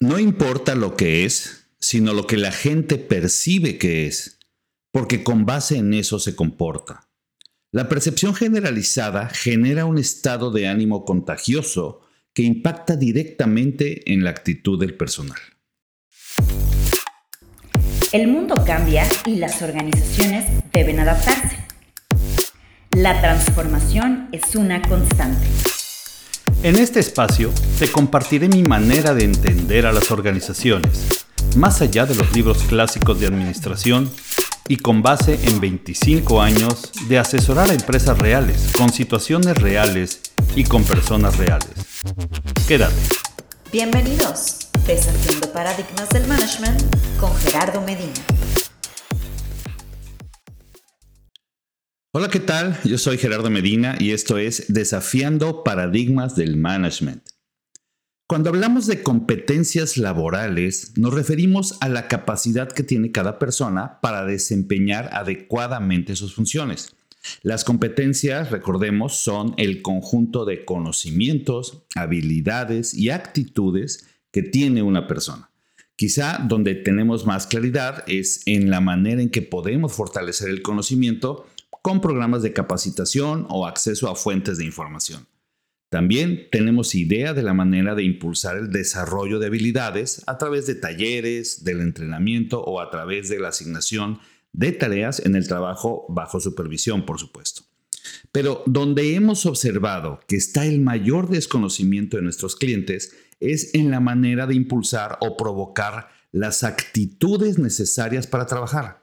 No importa lo que es, sino lo que la gente percibe que es, porque con base en eso se comporta. La percepción generalizada genera un estado de ánimo contagioso que impacta directamente en la actitud del personal. El mundo cambia y las organizaciones deben adaptarse. La transformación es una constante. En este espacio te compartiré mi manera de entender a las organizaciones, más allá de los libros clásicos de administración y con base en 25 años de asesorar a empresas reales, con situaciones reales y con personas reales. Quédate. Bienvenidos, Desafiando Paradigmas del Management con Gerardo Medina. Hola, ¿qué tal? Yo soy Gerardo Medina y esto es Desafiando Paradigmas del Management. Cuando hablamos de competencias laborales, nos referimos a la capacidad que tiene cada persona para desempeñar adecuadamente sus funciones. Las competencias, recordemos, son el conjunto de conocimientos, habilidades y actitudes que tiene una persona. Quizá donde tenemos más claridad es en la manera en que podemos fortalecer el conocimiento con programas de capacitación o acceso a fuentes de información. También tenemos idea de la manera de impulsar el desarrollo de habilidades a través de talleres, del entrenamiento o a través de la asignación de tareas en el trabajo bajo supervisión, por supuesto. Pero donde hemos observado que está el mayor desconocimiento de nuestros clientes es en la manera de impulsar o provocar las actitudes necesarias para trabajar.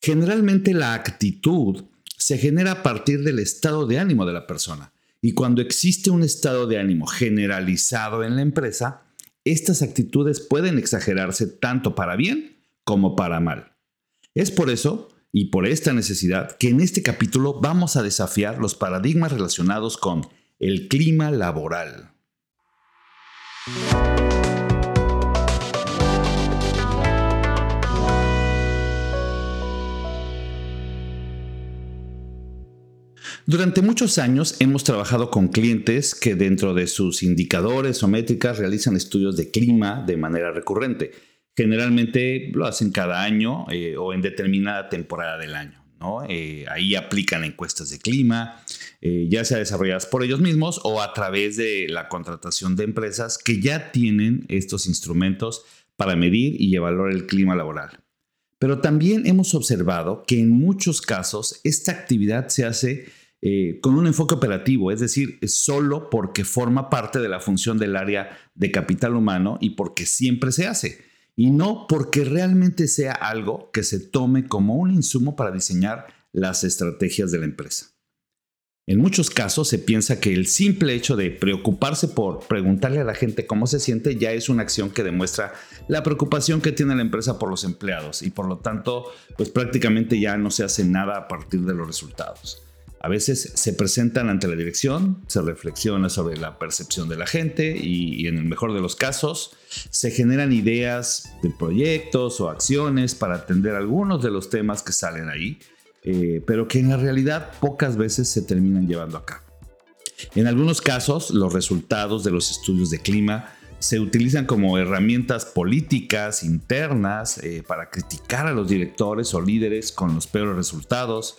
Generalmente la actitud se genera a partir del estado de ánimo de la persona y cuando existe un estado de ánimo generalizado en la empresa, estas actitudes pueden exagerarse tanto para bien como para mal. Es por eso y por esta necesidad que en este capítulo vamos a desafiar los paradigmas relacionados con el clima laboral. Durante muchos años hemos trabajado con clientes que dentro de sus indicadores o métricas realizan estudios de clima de manera recurrente. Generalmente lo hacen cada año eh, o en determinada temporada del año. Eh, ahí aplican encuestas de clima, eh, ya sea desarrolladas por ellos mismos o a través de la contratación de empresas que ya tienen estos instrumentos para medir y evaluar el clima laboral. Pero también hemos observado que en muchos casos esta actividad se hace eh, con un enfoque operativo, es decir, solo porque forma parte de la función del área de capital humano y porque siempre se hace, y no porque realmente sea algo que se tome como un insumo para diseñar las estrategias de la empresa. En muchos casos se piensa que el simple hecho de preocuparse por preguntarle a la gente cómo se siente ya es una acción que demuestra la preocupación que tiene la empresa por los empleados y por lo tanto pues prácticamente ya no se hace nada a partir de los resultados. A veces se presentan ante la dirección, se reflexiona sobre la percepción de la gente y, en el mejor de los casos se generan ideas de proyectos o acciones para atender algunos de los temas que salen ahí, eh, pero que en la realidad pocas veces se terminan llevando a cabo. En algunos casos, los resultados de los estudios de clima se utilizan como herramientas políticas internas eh, para criticar a los directores o líderes con los peores resultados,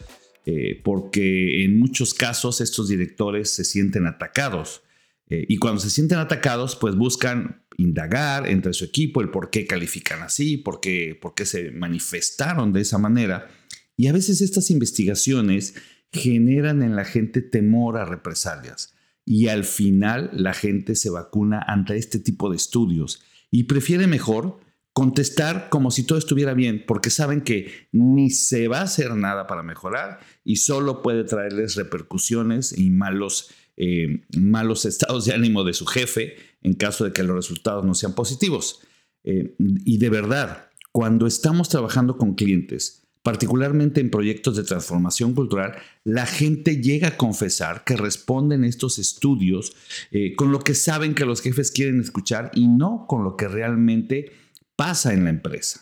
eh, porque en muchos casos estos directores se sienten atacados. Eh, y cuando se sienten atacados, pues buscan indagar entre su equipo el por qué califican así, por qué, por qué se manifestaron de esa manera. Y a veces estas investigaciones generan en la gente temor a represalias. Y al final la gente se vacuna ante este tipo de estudios y prefiere mejor contestar como si todo estuviera bien, porque saben que ni se va a hacer nada para mejorar y solo puede traerles repercusiones y malos, eh, malos estados de ánimo de su jefe en caso de que los resultados no sean positivos. Eh, y de verdad, cuando estamos trabajando con clientes, particularmente en proyectos de transformación cultural, la gente llega a confesar que responden estos estudios eh, con lo que saben que los jefes quieren escuchar y no con lo que realmente pasa en la empresa.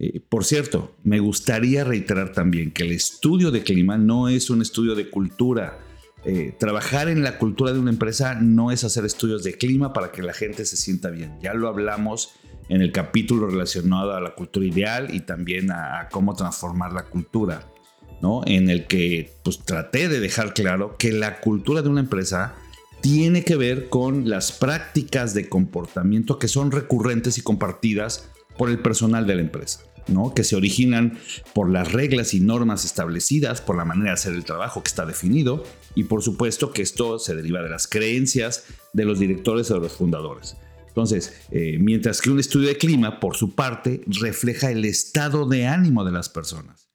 Eh, por cierto, me gustaría reiterar también que el estudio de clima no es un estudio de cultura. eh, trabajar en la cultura de una empresa no es hacer estudios de clima para que la gente se sienta bien. Ya lo hablamos en el capítulo relacionado a la cultura ideal y también a, cómo transformar la cultura, ¿no? En el que pues traté de dejar claro que la cultura de una empresa tiene que ver con las prácticas de comportamiento que son recurrentes y compartidas por el personal de la empresa que se originan por las reglas y normas establecidas, por la manera de hacer el trabajo que está definido y por supuesto que esto se deriva de las creencias de los directores o de los fundadores. Entonces, eh, mientras que un estudio de clima, por su parte, refleja el estado de ánimo de las personas.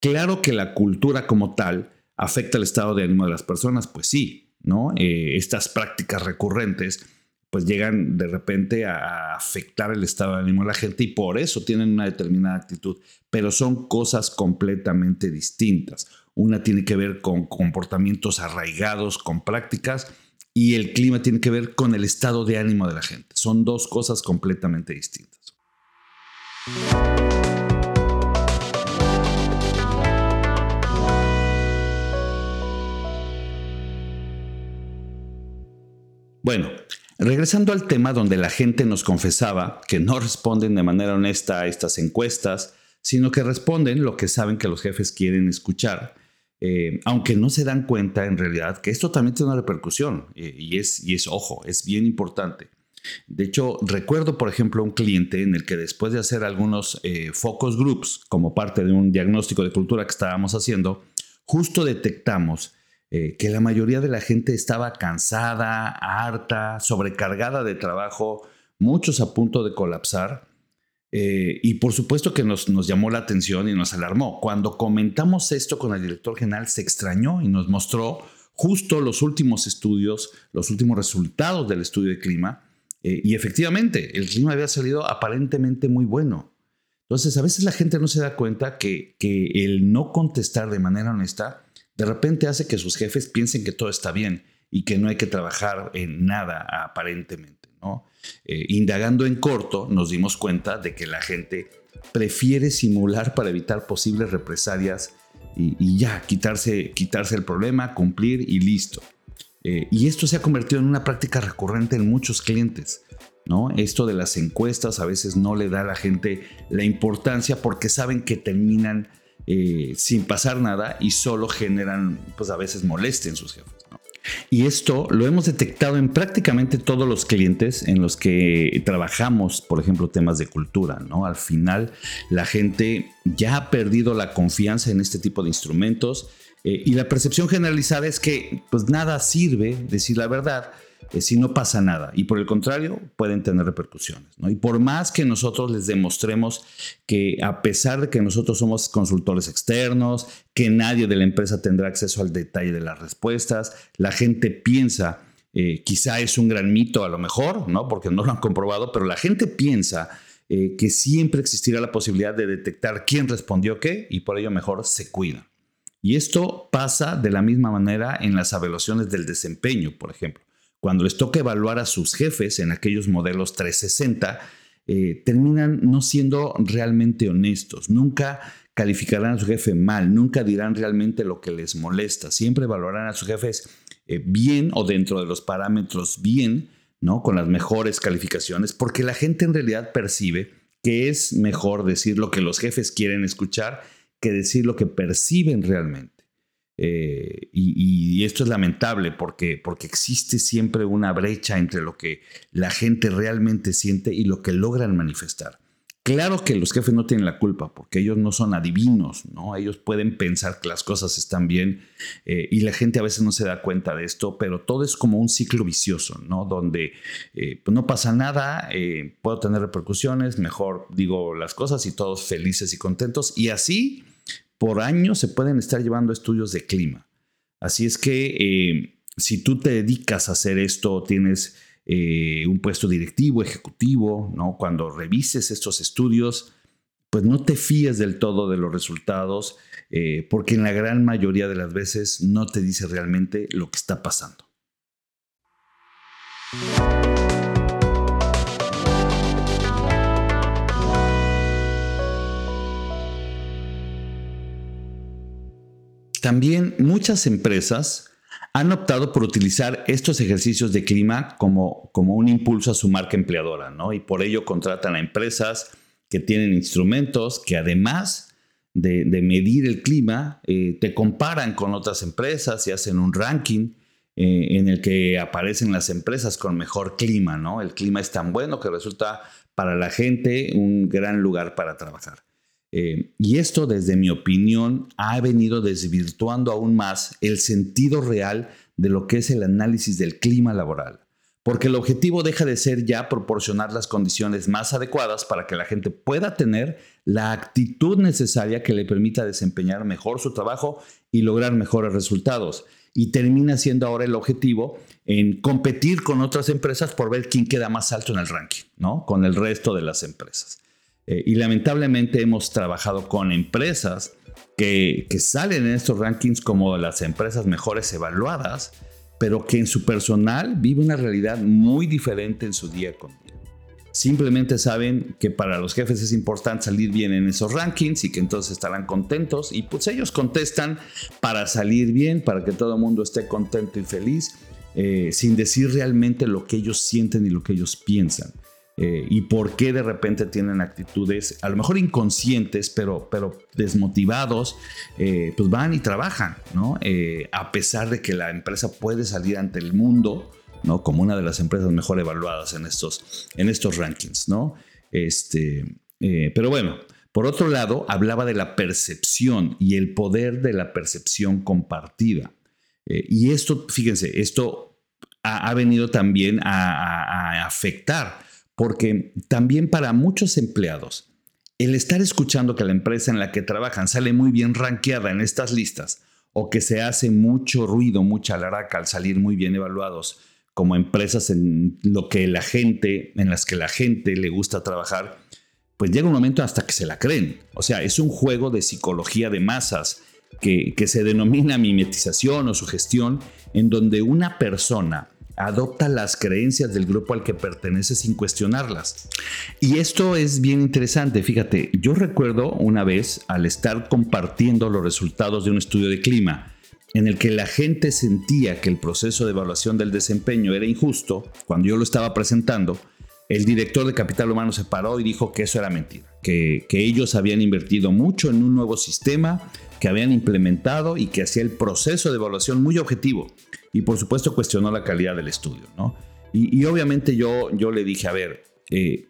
Claro que la cultura como tal afecta el estado de ánimo de las personas, pues sí, ¿no? Eh, estas prácticas recurrentes pues llegan de repente a afectar el estado de ánimo de la gente y por eso tienen una determinada actitud, pero son cosas completamente distintas. Una tiene que ver con comportamientos arraigados, con prácticas, y el clima tiene que ver con el estado de ánimo de la gente. Son dos cosas completamente distintas. Bueno, Regresando al tema donde la gente nos confesaba que no responden de manera honesta a estas encuestas, sino que responden lo que saben que los jefes quieren escuchar, eh, aunque no se dan cuenta en realidad que esto también tiene una repercusión eh, y, es, y es, ojo, es bien importante. De hecho, recuerdo, por ejemplo, un cliente en el que después de hacer algunos eh, focus groups como parte de un diagnóstico de cultura que estábamos haciendo, justo detectamos eh, que la mayoría de la gente estaba cansada, harta, sobrecargada de trabajo, muchos a punto de colapsar. Eh, y por supuesto que nos, llamó la atención y nos alarmó. Cuando comentamos esto con el director general, se extrañó y nos mostró justo los últimos estudios, los últimos resultados del estudio de clima. Eh, y efectivamente, el clima había salido aparentemente muy bueno. Entonces, a veces la gente no se da cuenta que el no contestar de manera honesta de repente hace que sus jefes piensen que todo está bien y que no hay que trabajar en nada aparentemente. ¿no? Eh, indagando en corto, nos dimos cuenta de que la gente prefiere simular para evitar posibles represalias y, ya, quitarse, quitarse el problema, cumplir y listo. Eh, y esto se ha convertido en una práctica recurrente en muchos clientes. ¿no? Esto de las encuestas a veces no le da a la gente la importancia porque saben que terminan eh, sin pasar nada y solo generan, pues a veces molestia en sus jefes. Y esto lo hemos detectado en prácticamente todos los clientes en los que trabajamos, por ejemplo, temas de cultura, ¿no? Al final la gente ya ha perdido la confianza en este tipo de instrumentos eh, y la percepción generalizada es que pues nada sirve, decir la verdad, eh, si no pasa nada. Y por el contrario, pueden tener repercusiones. Y por más que nosotros les demostremos que a pesar de que nosotros somos consultores externos, que nadie de la empresa tendrá acceso al detalle de las respuestas, la gente piensa, eh, quizá es un gran mito a lo mejor, ¿no? porque no lo han comprobado, pero la gente piensa que siempre existirá la posibilidad de detectar quién respondió qué y por ello mejor se cuida. Y esto pasa de la misma manera en las evaluaciones del desempeño, por ejemplo cuando les toca evaluar a sus jefes en aquellos modelos 360, eh, terminan no siendo realmente honestos. Nunca calificarán a su jefe mal, nunca dirán realmente lo que les molesta. Siempre evaluarán a sus jefes eh, bien o dentro de los parámetros bien, ¿no? Con las mejores calificaciones, porque la gente en realidad percibe que es mejor decir lo que los jefes quieren escuchar que decir lo que perciben realmente. Eh, y, esto es lamentable porque, porque existe siempre una brecha entre lo que la gente realmente siente y lo que logran manifestar. Claro que los jefes no tienen la culpa porque ellos no son adivinos, ¿no? Ellos pueden pensar que las cosas están bien eh, y la gente a veces no se da cuenta de esto, pero todo es como un ciclo vicioso, ¿no? Donde eh, pues no pasa nada, puedo tener repercusiones, mejor digo las cosas y todos felices y contentos y así por año se pueden estar llevando estudios de clima. Así es que eh, si tú te dedicas a hacer esto, tienes eh, un puesto directivo, ejecutivo, ¿no? cuando revises estos estudios, pues no te fíes del todo de los resultados, eh, porque en la gran mayoría de las veces no te dice realmente lo que está pasando. También muchas empresas han optado por utilizar estos ejercicios de clima como, como un impulso a su marca empleadora, ¿no? Y por ello contratan a empresas que tienen instrumentos que además de, medir el clima, eh, te comparan con otras empresas y hacen un ranking eh, en el que aparecen las empresas con mejor clima, ¿no? El clima es tan bueno que resulta para la gente un gran lugar para trabajar. Eh, y esto, desde mi opinión, ha venido desvirtuando aún más el sentido real de lo que es el análisis del clima laboral. Porque el objetivo deja de ser ya proporcionar las condiciones más adecuadas para que la gente pueda tener la actitud necesaria que le permita desempeñar mejor su trabajo y lograr mejores resultados. Y termina siendo ahora el objetivo en competir con otras empresas por ver quién queda más alto en el ranking, ¿no? Con el resto de las empresas. Eh, y lamentablemente hemos trabajado con empresas que, salen en estos rankings como las empresas mejores evaluadas, pero que en su personal vive una realidad muy diferente en su día con día. Simplemente saben que para los jefes es importante salir bien en esos rankings y que entonces estarán contentos y pues ellos contestan para salir bien, para que todo el mundo esté contento y feliz, eh, sin decir realmente lo que ellos sienten y lo que ellos piensan. Eh, y por qué de repente tienen actitudes a lo mejor inconscientes, pero, pero desmotivados, eh, pues van y trabajan, ¿no? Eh, a pesar de que la empresa puede salir ante el mundo, ¿no? Como una de las empresas mejor evaluadas en estos, en estos rankings, ¿no? Este, pero bueno, por otro lado, hablaba de la percepción y el poder de la percepción compartida. y esto, fíjense, esto ha, venido también a afectar porque también para muchos empleados, el estar escuchando que la empresa en la que trabajan sale muy bien rankeada en estas listas o que se hace mucho ruido, mucha laraca al salir muy bien evaluados como empresas en lo que la gente, en las que la gente le gusta trabajar, pues llega un momento hasta que se la creen. O sea, es un juego de psicología de masas que, que se denomina mimetización o sugestión, en donde una persona adopta las creencias del grupo al que pertenece sin cuestionarlas. Y esto es bien interesante, fíjate, yo recuerdo una vez al estar compartiendo los resultados de un estudio de clima, en el que la gente sentía que el proceso de evaluación del desempeño era injusto, cuando yo lo estaba presentando, el director de Capital Humano se paró y dijo que eso era mentira, que, que ellos habían invertido mucho en un nuevo sistema que habían implementado y que hacía el proceso de evaluación muy objetivo y por supuesto cuestionó la calidad del estudio, ¿no? Y, obviamente yo, yo le dije, a ver, eh,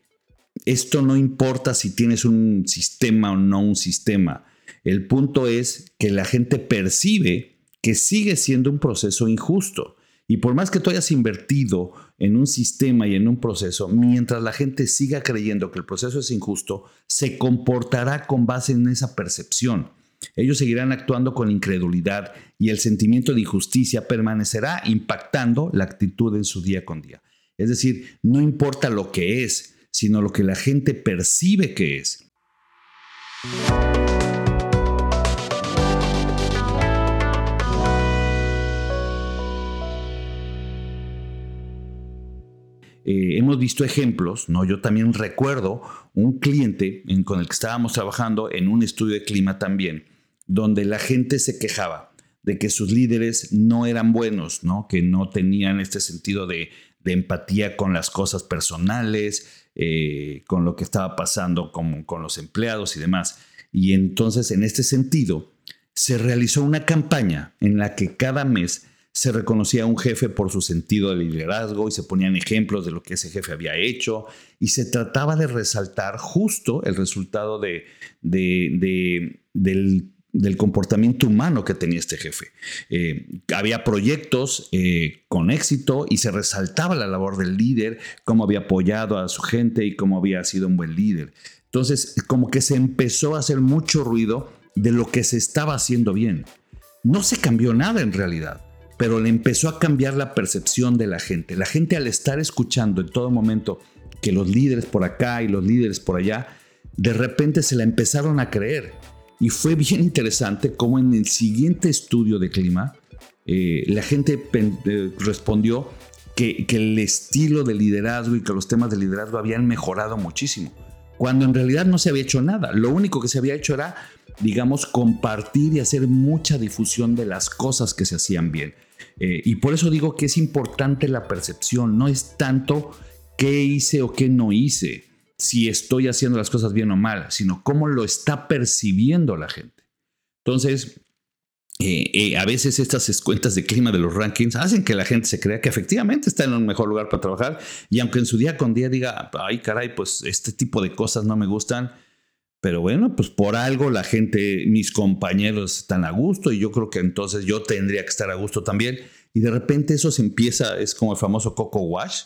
esto no importa si tienes un sistema o no un sistema. El punto es que la gente percibe que sigue siendo un proceso injusto. Y por más que tú hayas invertido en un sistema y en un proceso, mientras la gente siga creyendo que el proceso es injusto, se comportará con base en esa percepción. Ellos seguirán actuando con incredulidad y el sentimiento de injusticia permanecerá impactando la actitud en su día con día. Es decir, no importa lo que es, sino lo que la gente percibe que es. Eh, hemos visto ejemplos, ¿no? Yo también recuerdo un cliente con el que estábamos trabajando en un estudio de clima también, donde la gente se quejaba de que sus líderes no eran buenos, ¿no? que no tenían este sentido de, empatía con las cosas personales, eh, con lo que estaba pasando con, los empleados y demás. Y entonces, en este sentido, se realizó una campaña en la que cada mes se reconocía a un jefe por su sentido de liderazgo y se ponían ejemplos de lo que ese jefe había hecho y se trataba de resaltar justo el resultado de, del del comportamiento humano que tenía este jefe. Eh, había proyectos eh, con éxito y se resaltaba la labor del líder, cómo había apoyado a su gente y cómo había sido un buen líder. Entonces, como que se empezó a hacer mucho ruido de lo que se estaba haciendo bien. No se cambió nada en realidad, pero le empezó a cambiar la percepción de la gente. La gente al estar escuchando en todo momento que los líderes por acá y los líderes por allá, de repente se la empezaron a creer y fue bien interesante cómo en el siguiente estudio de clima, eh, la gente eh, respondió que, el estilo de liderazgo y que los temas de liderazgo habían mejorado muchísimo, cuando en realidad no se había hecho nada. Lo único que se había hecho era, digamos, compartir y hacer mucha difusión de las cosas que se hacían bien. Eh, y por eso digo que es importante la percepción, no es tanto qué hice o qué no hice, si estoy haciendo las cosas bien o mal, sino cómo lo está percibiendo la gente. Entonces, eh, eh, a veces estas cuentas de clima de los rankings hacen que la gente se crea que efectivamente está en un mejor lugar para trabajar y aunque en su día con día diga, ay caray, pues este tipo de cosas no me gustan, pero bueno, pues por algo la gente, mis compañeros están a gusto y yo creo que entonces yo tendría que estar a gusto también. Y de repente eso se empieza, es como el famoso Coco Wash,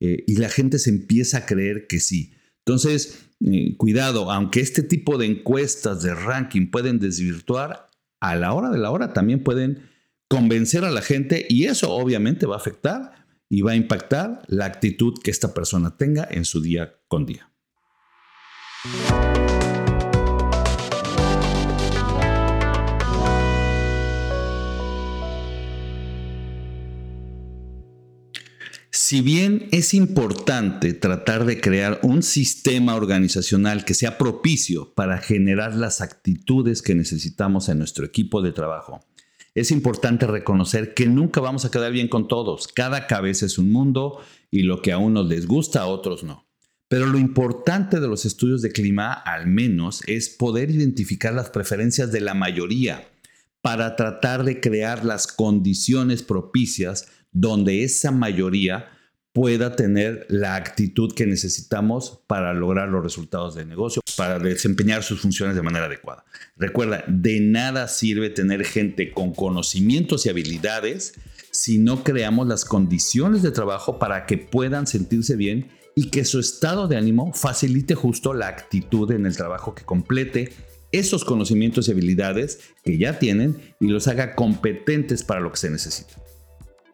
eh, y la gente se empieza a creer que sí. Entonces, eh, cuidado, aunque este tipo de encuestas de ranking pueden desvirtuar, a la hora de la hora también pueden convencer a la gente y eso obviamente va a afectar y va a impactar la actitud que esta persona tenga en su día con día. Si bien es importante tratar de crear un sistema organizacional que sea propicio para generar las actitudes que necesitamos en nuestro equipo de trabajo, es importante reconocer que nunca vamos a quedar bien con todos. Cada cabeza es un mundo y lo que a unos les gusta a otros no. Pero lo importante de los estudios de clima, al menos, es poder identificar las preferencias de la mayoría para tratar de crear las condiciones propicias donde esa mayoría pueda tener la actitud que necesitamos para lograr los resultados del negocio, para desempeñar sus funciones de manera adecuada. Recuerda, de nada sirve tener gente con conocimientos y habilidades si no creamos las condiciones de trabajo para que puedan sentirse bien y que su estado de ánimo facilite justo la actitud en el trabajo que complete esos conocimientos y habilidades que ya tienen y los haga competentes para lo que se necesita.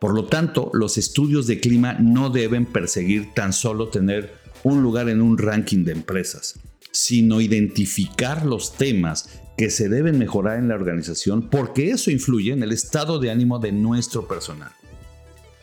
Por lo tanto, los estudios de clima no deben perseguir tan solo tener un lugar en un ranking de empresas, sino identificar los temas que se deben mejorar en la organización porque eso influye en el estado de ánimo de nuestro personal.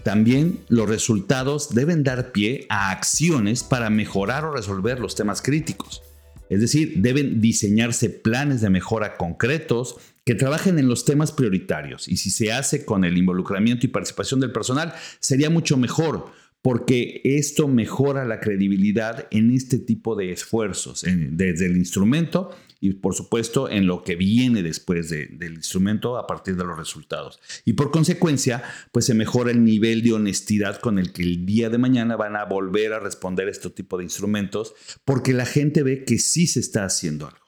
También los resultados deben dar pie a acciones para mejorar o resolver los temas críticos. Es decir, deben diseñarse planes de mejora concretos que trabajen en los temas prioritarios. Y si se hace con el involucramiento y participación del personal, sería mucho mejor porque esto mejora la credibilidad en este tipo de esfuerzos, desde el instrumento y por supuesto en lo que viene después del instrumento a partir de los resultados. Y por consecuencia, pues se mejora el nivel de honestidad con el que el día de mañana van a volver a responder a este tipo de instrumentos, porque la gente ve que sí se está haciendo algo.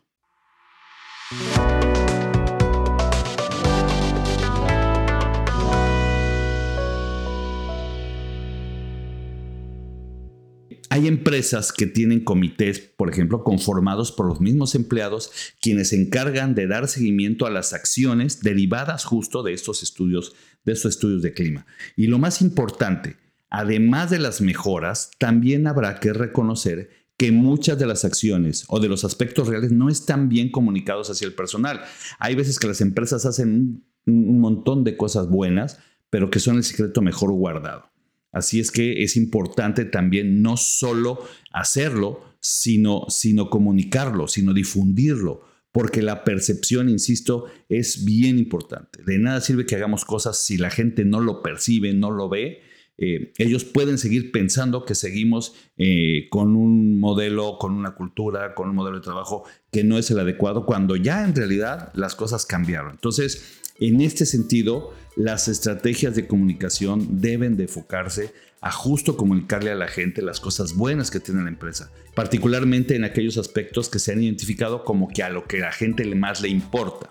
Hay empresas que tienen comités, por ejemplo, conformados por los mismos empleados, quienes se encargan de dar seguimiento a las acciones derivadas justo de estos estudios, de estos estudios de clima. Y lo más importante, además de las mejoras, también habrá que reconocer que muchas de las acciones o de los aspectos reales no están bien comunicados hacia el personal. Hay veces que las empresas hacen un montón de cosas buenas, pero que son el secreto mejor guardado. Así es que es importante también no solo hacerlo, sino, sino comunicarlo, sino difundirlo, porque la percepción, insisto, es bien importante. De nada sirve que hagamos cosas si la gente no lo percibe, no lo ve. Eh, ellos pueden seguir pensando que seguimos eh, con un modelo, con una cultura, con un modelo de trabajo que no es el adecuado, cuando ya en realidad las cosas cambiaron. Entonces, en este sentido, las estrategias de comunicación deben de enfocarse a justo comunicarle a la gente las cosas buenas que tiene la empresa, particularmente en aquellos aspectos que se han identificado como que a lo que la gente más le importa.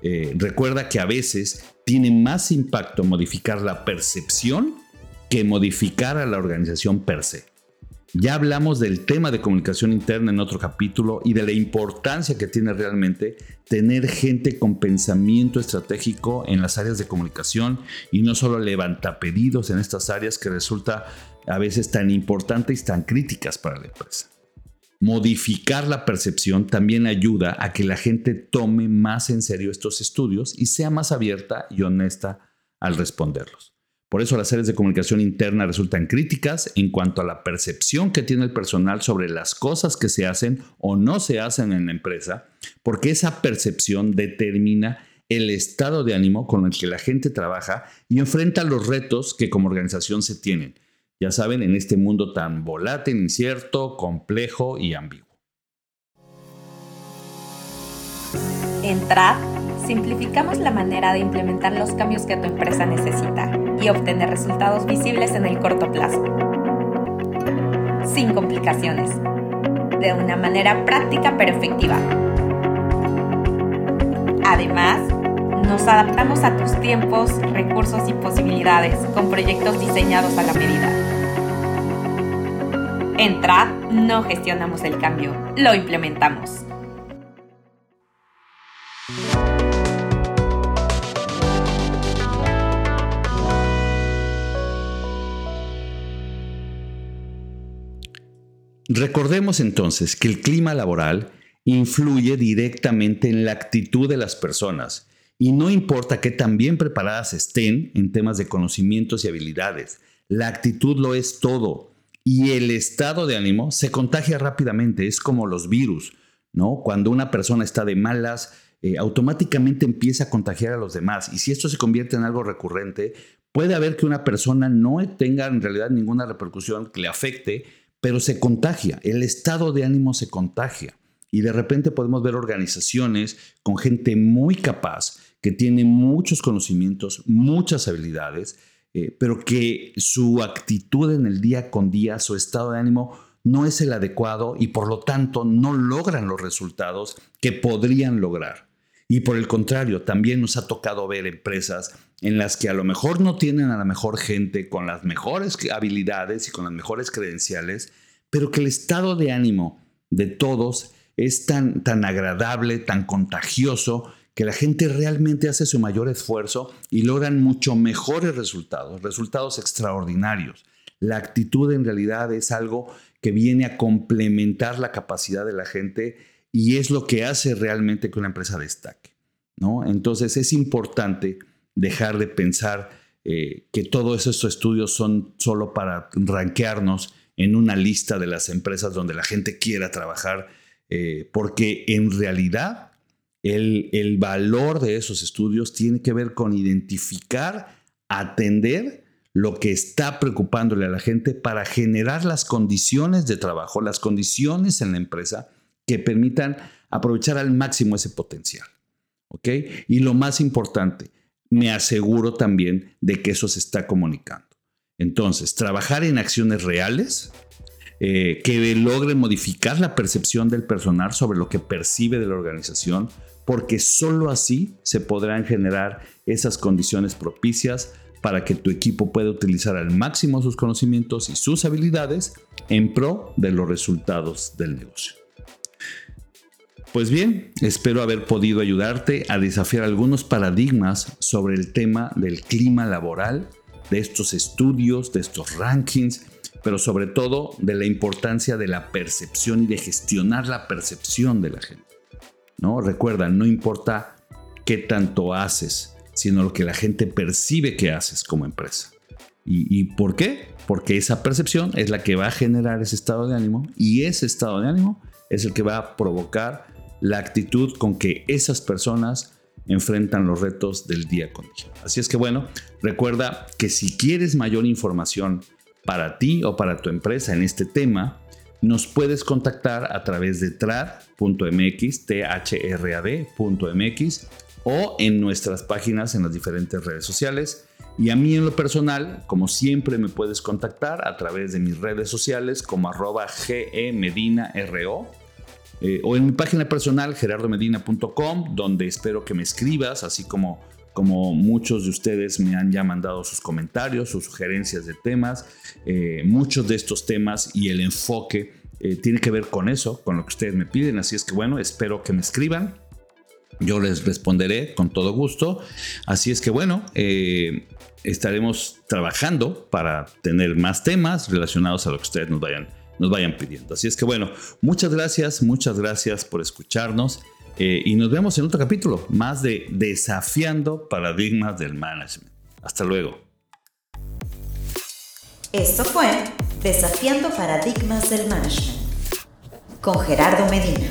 Eh, recuerda que a veces tiene más impacto modificar la percepción que modificar a la organización per se. Ya hablamos del tema de comunicación interna en otro capítulo y de la importancia que tiene realmente tener gente con pensamiento estratégico en las áreas de comunicación y no solo levanta pedidos en estas áreas que resulta a veces tan importantes y tan críticas para la empresa. Modificar la percepción también ayuda a que la gente tome más en serio estos estudios y sea más abierta y honesta al responderlos. Por eso las áreas de comunicación interna resultan críticas en cuanto a la percepción que tiene el personal sobre las cosas que se hacen o no se hacen en la empresa, porque esa percepción determina el estado de ánimo con el que la gente trabaja y enfrenta los retos que como organización se tienen. Ya saben, en este mundo tan volátil, incierto, complejo y ambiguo. En TRAD, simplificamos la manera de implementar los cambios que tu empresa necesita y obtener resultados visibles en el corto plazo. Sin complicaciones. De una manera práctica pero efectiva. Además, nos adaptamos a tus tiempos, recursos y posibilidades con proyectos diseñados a la medida. En TRAD no gestionamos el cambio, lo implementamos. Recordemos entonces que el clima laboral influye directamente en la actitud de las personas y no importa qué tan bien preparadas estén en temas de conocimientos y habilidades, la actitud lo es todo y el estado de ánimo se contagia rápidamente, es como los virus, ¿no? Cuando una persona está de malas, eh, automáticamente empieza a contagiar a los demás y si esto se convierte en algo recurrente, puede haber que una persona no tenga en realidad ninguna repercusión que le afecte, pero se contagia, el estado de ánimo se contagia. Y de repente podemos ver organizaciones con gente muy capaz, que tiene muchos conocimientos, muchas habilidades, eh, pero que su actitud en el día con día, su estado de ánimo, no es el adecuado y por lo tanto no logran los resultados que podrían lograr. Y por el contrario, también nos ha tocado ver empresas en las que a lo mejor no tienen a la mejor gente con las mejores habilidades y con las mejores credenciales, pero que el estado de ánimo de todos es tan, tan agradable, tan contagioso, que la gente realmente hace su mayor esfuerzo y logran mucho mejores resultados, resultados extraordinarios. La actitud en realidad es algo que viene a complementar la capacidad de la gente y es lo que hace realmente que una empresa destaque. ¿no? Entonces es importante dejar de pensar eh, que todos estos estudios son solo para rankearnos en una lista de las empresas donde la gente quiera trabajar, eh, porque en realidad el, el valor de esos estudios tiene que ver con identificar, atender lo que está preocupándole a la gente para generar las condiciones de trabajo, las condiciones en la empresa que permitan aprovechar al máximo ese potencial. Y lo más importante, me aseguro también de que eso se está comunicando. Entonces, trabajar en acciones reales eh, que logren modificar la percepción del personal sobre lo que percibe de la organización, porque sólo así se podrán generar esas condiciones propicias para que tu equipo pueda utilizar al máximo sus conocimientos y sus habilidades en pro de los resultados del negocio. Pues bien, espero haber podido ayudarte a desafiar algunos paradigmas sobre el tema del clima laboral, de estos estudios, de estos rankings, pero sobre todo de la importancia de la percepción y de gestionar la percepción de la gente. ¿no? Recuerda, no importa qué tanto haces, sino lo que la gente percibe que haces como empresa. ¿Y, por qué? Porque esa percepción es la que va a generar ese estado de ánimo y ese estado de ánimo es el que va a provocar la actitud con que esas personas enfrentan los retos del día con día. Así es que bueno, recuerda que si quieres mayor información para ti o para tu empresa en este tema, nos puedes contactar a través de trad.mx, thrad.mx o en nuestras páginas en las diferentes redes sociales. Y a mí en lo personal, como siempre, me puedes contactar a través de mis redes sociales como arroba eh, o en mi página personal gerardomedina.com, donde espero que me escribas, así como, como muchos de ustedes me han ya mandado sus comentarios, sus sugerencias de temas. Eh, muchos de estos temas y el enfoque eh, tiene que ver con eso, con lo que ustedes me piden. Así es que bueno, espero que me escriban. Yo les responderé con todo gusto. Así es que bueno, estaremos trabajando para tener más temas relacionados a lo que ustedes nos vayan nos vayan pidiendo. Así es que bueno, muchas gracias, muchas gracias por escucharnos eh, y nos vemos en otro capítulo más de Desafiando Paradigmas del Management. Hasta luego. Esto fue Desafiando Paradigmas del Management con Gerardo Medina.